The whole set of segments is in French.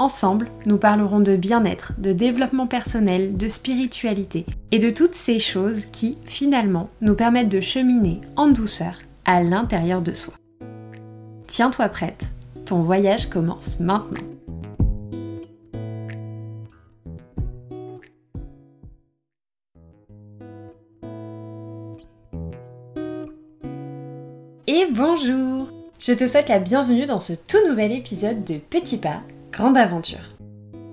Ensemble, nous parlerons de bien-être, de développement personnel, de spiritualité et de toutes ces choses qui, finalement, nous permettent de cheminer en douceur à l'intérieur de soi. Tiens-toi prête, ton voyage commence maintenant. Et bonjour Je te souhaite la bienvenue dans ce tout nouvel épisode de Petit Pas, Grande Aventure.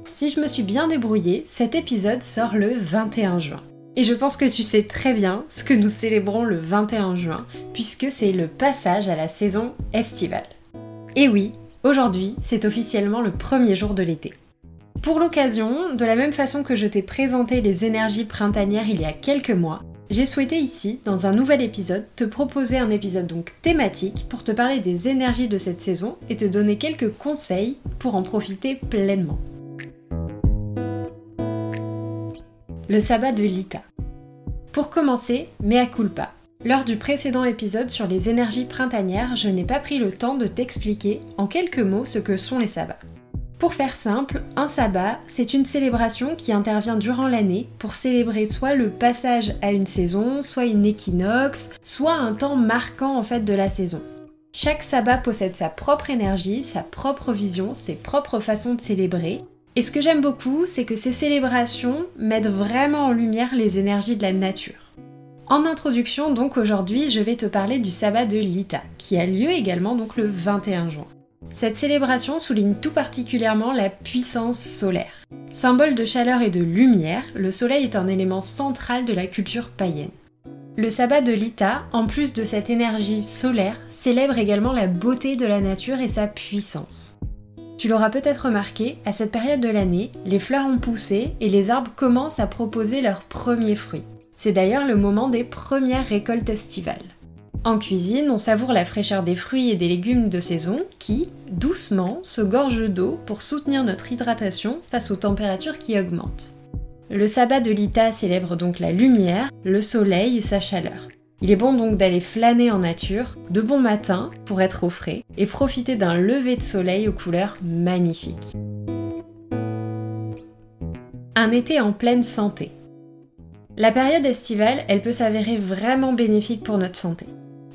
Si je me suis bien débrouillée, cet épisode sort le 21 juin. Et je pense que tu sais très bien ce que nous célébrons le 21 juin, puisque c'est le passage à la saison estivale. Et oui, aujourd'hui, c'est officiellement le premier jour de l'été. Pour l'occasion, de la même façon que je t'ai présenté les énergies printanières il y a quelques mois, j'ai souhaité ici, dans un nouvel épisode, te proposer un épisode donc thématique pour te parler des énergies de cette saison et te donner quelques conseils pour en profiter pleinement. Le sabbat de Lita. Pour commencer, mea culpa. Lors du précédent épisode sur les énergies printanières, je n'ai pas pris le temps de t'expliquer en quelques mots ce que sont les sabbats. Pour faire simple, un sabbat, c'est une célébration qui intervient durant l'année pour célébrer soit le passage à une saison, soit une équinoxe, soit un temps marquant en fait de la saison. Chaque sabbat possède sa propre énergie, sa propre vision, ses propres façons de célébrer. Et ce que j'aime beaucoup, c'est que ces célébrations mettent vraiment en lumière les énergies de la nature. En introduction, donc aujourd'hui, je vais te parler du sabbat de Lita, qui a lieu également donc le 21 juin. Cette célébration souligne tout particulièrement la puissance solaire. Symbole de chaleur et de lumière, le soleil est un élément central de la culture païenne. Le sabbat de Lita, en plus de cette énergie solaire, célèbre également la beauté de la nature et sa puissance. Tu l'auras peut-être remarqué, à cette période de l'année, les fleurs ont poussé et les arbres commencent à proposer leurs premiers fruits. C'est d'ailleurs le moment des premières récoltes estivales. En cuisine, on savoure la fraîcheur des fruits et des légumes de saison qui, doucement, se gorgent d'eau pour soutenir notre hydratation face aux températures qui augmentent. Le sabbat de Lita célèbre donc la lumière, le soleil et sa chaleur. Il est bon donc d'aller flâner en nature, de bon matin pour être au frais et profiter d'un lever de soleil aux couleurs magnifiques. Un été en pleine santé. La période estivale, elle peut s'avérer vraiment bénéfique pour notre santé.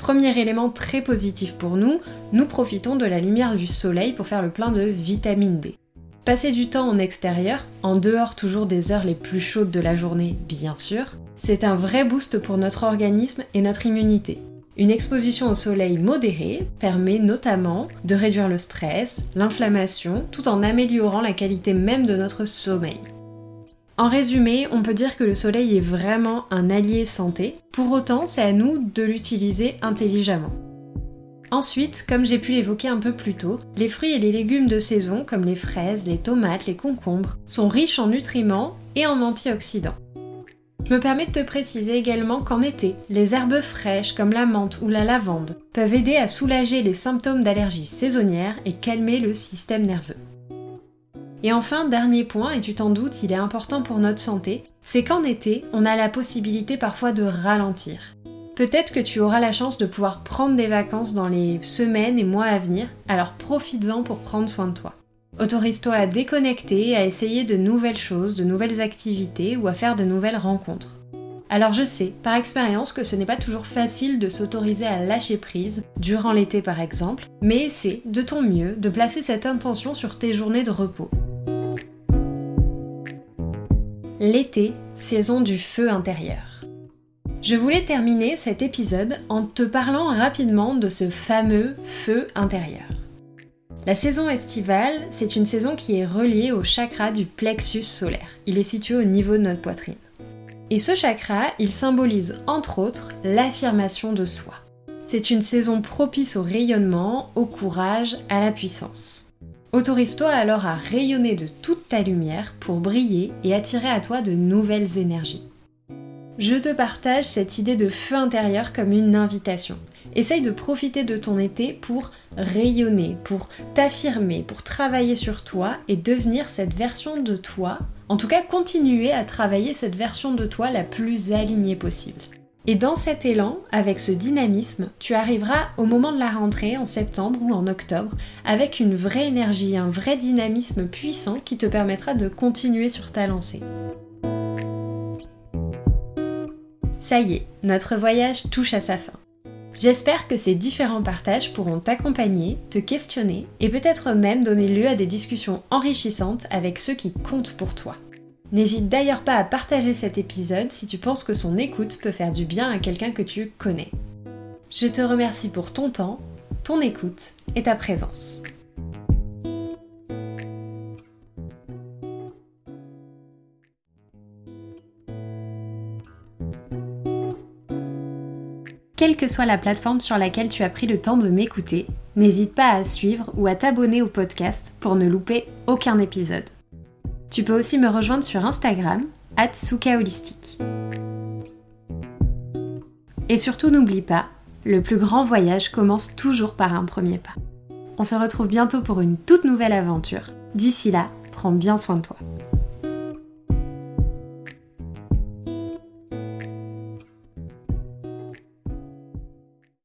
Premier élément très positif pour nous, nous profitons de la lumière du soleil pour faire le plein de vitamine D. Passer du temps en extérieur, en dehors toujours des heures les plus chaudes de la journée bien sûr, c'est un vrai boost pour notre organisme et notre immunité. Une exposition au soleil modérée permet notamment de réduire le stress, l'inflammation, tout en améliorant la qualité même de notre sommeil. En résumé, on peut dire que le soleil est vraiment un allié santé, pour autant c'est à nous de l'utiliser intelligemment. Ensuite, comme j'ai pu l'évoquer un peu plus tôt, les fruits et les légumes de saison, comme les fraises, les tomates, les concombres, sont riches en nutriments et en antioxydants. Je me permets de te préciser également qu'en été, les herbes fraîches comme la menthe ou la lavande peuvent aider à soulager les symptômes d'allergie saisonnière et calmer le système nerveux. Et enfin, dernier point, et tu t'en doutes, il est important pour notre santé, c'est qu'en été, on a la possibilité parfois de ralentir. Peut-être que tu auras la chance de pouvoir prendre des vacances dans les semaines et mois à venir, alors profites-en pour prendre soin de toi. Autorise-toi à déconnecter, à essayer de nouvelles choses, de nouvelles activités ou à faire de nouvelles rencontres. Alors je sais, par expérience, que ce n'est pas toujours facile de s'autoriser à lâcher prise, durant l'été par exemple, mais essaie de ton mieux de placer cette intention sur tes journées de repos. L'été, saison du feu intérieur. Je voulais terminer cet épisode en te parlant rapidement de ce fameux feu intérieur. La saison estivale, c'est une saison qui est reliée au chakra du plexus solaire. Il est situé au niveau de notre poitrine. Et ce chakra, il symbolise entre autres l'affirmation de soi. C'est une saison propice au rayonnement, au courage, à la puissance. Autorise-toi alors à rayonner de toute ta lumière pour briller et attirer à toi de nouvelles énergies. Je te partage cette idée de feu intérieur comme une invitation. Essaye de profiter de ton été pour rayonner, pour t'affirmer, pour travailler sur toi et devenir cette version de toi. En tout cas, continuer à travailler cette version de toi la plus alignée possible. Et dans cet élan, avec ce dynamisme, tu arriveras au moment de la rentrée en septembre ou en octobre avec une vraie énergie, un vrai dynamisme puissant qui te permettra de continuer sur ta lancée. Ça y est, notre voyage touche à sa fin. J'espère que ces différents partages pourront t'accompagner, te questionner et peut-être même donner lieu à des discussions enrichissantes avec ceux qui comptent pour toi. N'hésite d'ailleurs pas à partager cet épisode si tu penses que son écoute peut faire du bien à quelqu'un que tu connais. Je te remercie pour ton temps, ton écoute et ta présence. Quelle que soit la plateforme sur laquelle tu as pris le temps de m'écouter, n'hésite pas à suivre ou à t'abonner au podcast pour ne louper aucun épisode. Tu peux aussi me rejoindre sur Instagram, @sukaholistique. Et surtout n'oublie pas, le plus grand voyage commence toujours par un premier pas. On se retrouve bientôt pour une toute nouvelle aventure. D'ici là, prends bien soin de toi.